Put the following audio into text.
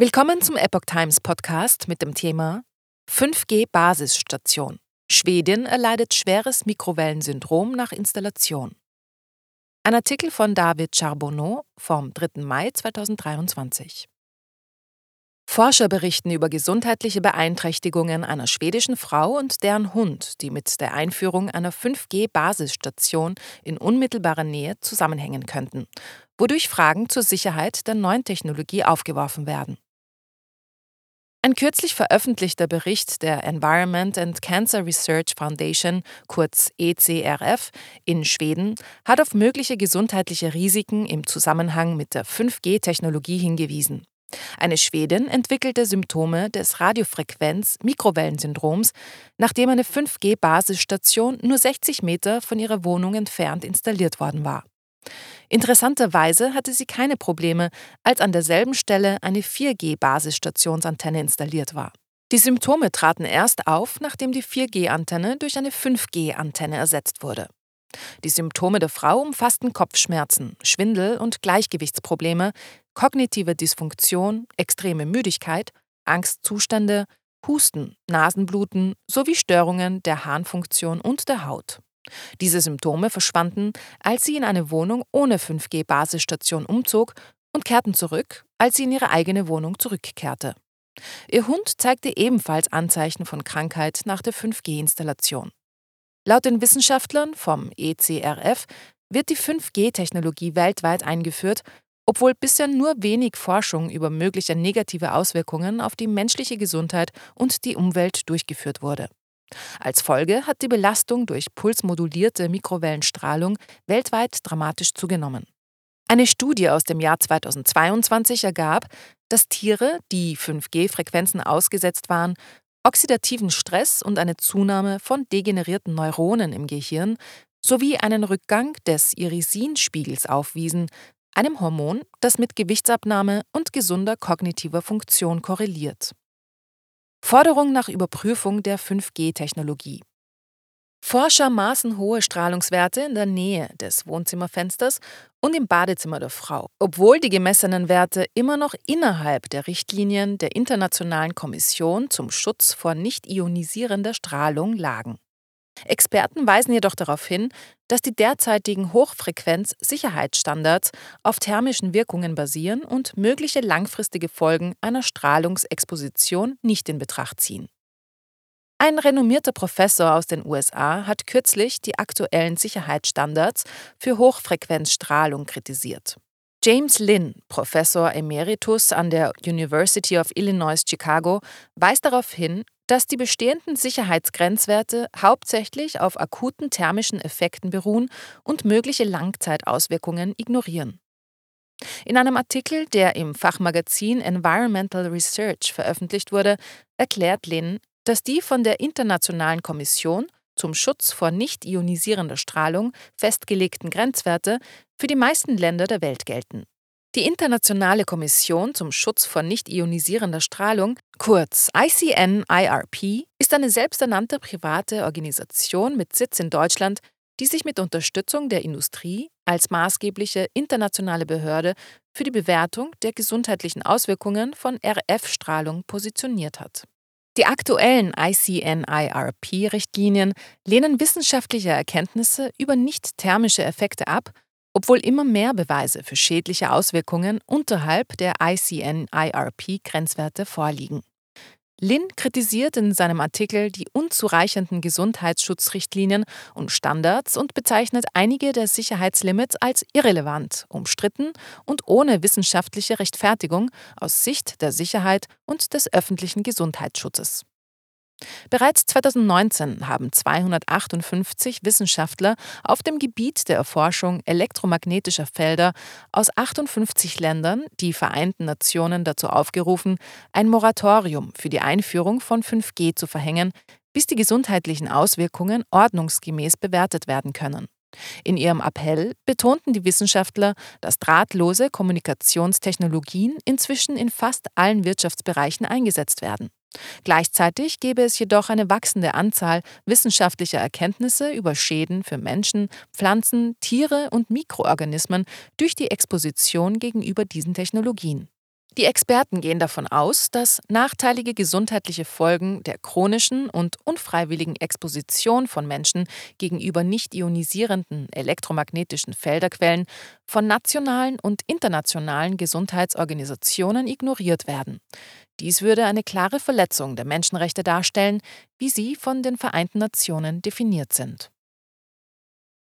Willkommen zum Epoch Times Podcast mit dem Thema 5G Basisstation. Schwedin erleidet schweres Mikrowellensyndrom nach Installation. Ein Artikel von David Charbonneau vom 3. Mai 2023. Forscher berichten über gesundheitliche Beeinträchtigungen einer schwedischen Frau und deren Hund, die mit der Einführung einer 5G-Basisstation in unmittelbarer Nähe zusammenhängen könnten, wodurch Fragen zur Sicherheit der neuen Technologie aufgeworfen werden. Ein kürzlich veröffentlichter Bericht der Environment and Cancer Research Foundation, kurz ECRF, in Schweden hat auf mögliche gesundheitliche Risiken im Zusammenhang mit der 5G-Technologie hingewiesen. Eine Schwedin entwickelte Symptome des Radiofrequenz-Mikrowellensyndroms, nachdem eine 5G-Basisstation nur 60 Meter von ihrer Wohnung entfernt installiert worden war. Interessanterweise hatte sie keine Probleme, als an derselben Stelle eine 4G-Basisstationsantenne installiert war. Die Symptome traten erst auf, nachdem die 4G-Antenne durch eine 5G-Antenne ersetzt wurde. Die Symptome der Frau umfassten Kopfschmerzen, Schwindel und Gleichgewichtsprobleme, kognitive Dysfunktion, extreme Müdigkeit, Angstzustände, Husten, Nasenbluten sowie Störungen der Harnfunktion und der Haut. Diese Symptome verschwanden, als sie in eine Wohnung ohne 5G-Basisstation umzog und kehrten zurück, als sie in ihre eigene Wohnung zurückkehrte. Ihr Hund zeigte ebenfalls Anzeichen von Krankheit nach der 5G-Installation. Laut den Wissenschaftlern vom ECRF wird die 5G-Technologie weltweit eingeführt, obwohl bisher nur wenig Forschung über mögliche negative Auswirkungen auf die menschliche Gesundheit und die Umwelt durchgeführt wurde. Als Folge hat die Belastung durch pulsmodulierte Mikrowellenstrahlung weltweit dramatisch zugenommen. Eine Studie aus dem Jahr 2022 ergab, dass Tiere, die 5G-Frequenzen ausgesetzt waren, oxidativen Stress und eine Zunahme von degenerierten Neuronen im Gehirn sowie einen Rückgang des Irisinspiegels aufwiesen, einem Hormon, das mit Gewichtsabnahme und gesunder kognitiver Funktion korreliert. Forderung nach Überprüfung der 5G-Technologie. Forscher maßen hohe Strahlungswerte in der Nähe des Wohnzimmerfensters und im Badezimmer der Frau, obwohl die gemessenen Werte immer noch innerhalb der Richtlinien der Internationalen Kommission zum Schutz vor nicht ionisierender Strahlung lagen. Experten weisen jedoch darauf hin, dass die derzeitigen Hochfrequenz-Sicherheitsstandards auf thermischen Wirkungen basieren und mögliche langfristige Folgen einer Strahlungsexposition nicht in Betracht ziehen. Ein renommierter Professor aus den USA hat kürzlich die aktuellen Sicherheitsstandards für Hochfrequenzstrahlung kritisiert. James Lynn, Professor Emeritus an der University of Illinois Chicago, weist darauf hin, dass die bestehenden Sicherheitsgrenzwerte hauptsächlich auf akuten thermischen Effekten beruhen und mögliche Langzeitauswirkungen ignorieren. In einem Artikel, der im Fachmagazin Environmental Research veröffentlicht wurde, erklärt Lin, dass die von der Internationalen Kommission zum Schutz vor nicht ionisierender Strahlung festgelegten Grenzwerte für die meisten Länder der Welt gelten. Die Internationale Kommission zum Schutz vor nicht ionisierender Strahlung, kurz ICN-IRP, ist eine selbsternannte private Organisation mit Sitz in Deutschland, die sich mit Unterstützung der Industrie als maßgebliche internationale Behörde für die Bewertung der gesundheitlichen Auswirkungen von RF-Strahlung positioniert hat. Die aktuellen ICN-IRP-Richtlinien lehnen wissenschaftliche Erkenntnisse über nicht-thermische Effekte ab obwohl immer mehr Beweise für schädliche Auswirkungen unterhalb der ICN-IRP-Grenzwerte vorliegen. Lin kritisiert in seinem Artikel die unzureichenden Gesundheitsschutzrichtlinien und Standards und bezeichnet einige der Sicherheitslimits als irrelevant, umstritten und ohne wissenschaftliche Rechtfertigung aus Sicht der Sicherheit und des öffentlichen Gesundheitsschutzes. Bereits 2019 haben 258 Wissenschaftler auf dem Gebiet der Erforschung elektromagnetischer Felder aus 58 Ländern die Vereinten Nationen dazu aufgerufen, ein Moratorium für die Einführung von 5G zu verhängen, bis die gesundheitlichen Auswirkungen ordnungsgemäß bewertet werden können. In ihrem Appell betonten die Wissenschaftler, dass drahtlose Kommunikationstechnologien inzwischen in fast allen Wirtschaftsbereichen eingesetzt werden. Gleichzeitig gäbe es jedoch eine wachsende Anzahl wissenschaftlicher Erkenntnisse über Schäden für Menschen, Pflanzen, Tiere und Mikroorganismen durch die Exposition gegenüber diesen Technologien. Die Experten gehen davon aus, dass nachteilige gesundheitliche Folgen der chronischen und unfreiwilligen Exposition von Menschen gegenüber nicht ionisierenden elektromagnetischen Felderquellen von nationalen und internationalen Gesundheitsorganisationen ignoriert werden. Dies würde eine klare Verletzung der Menschenrechte darstellen, wie sie von den Vereinten Nationen definiert sind.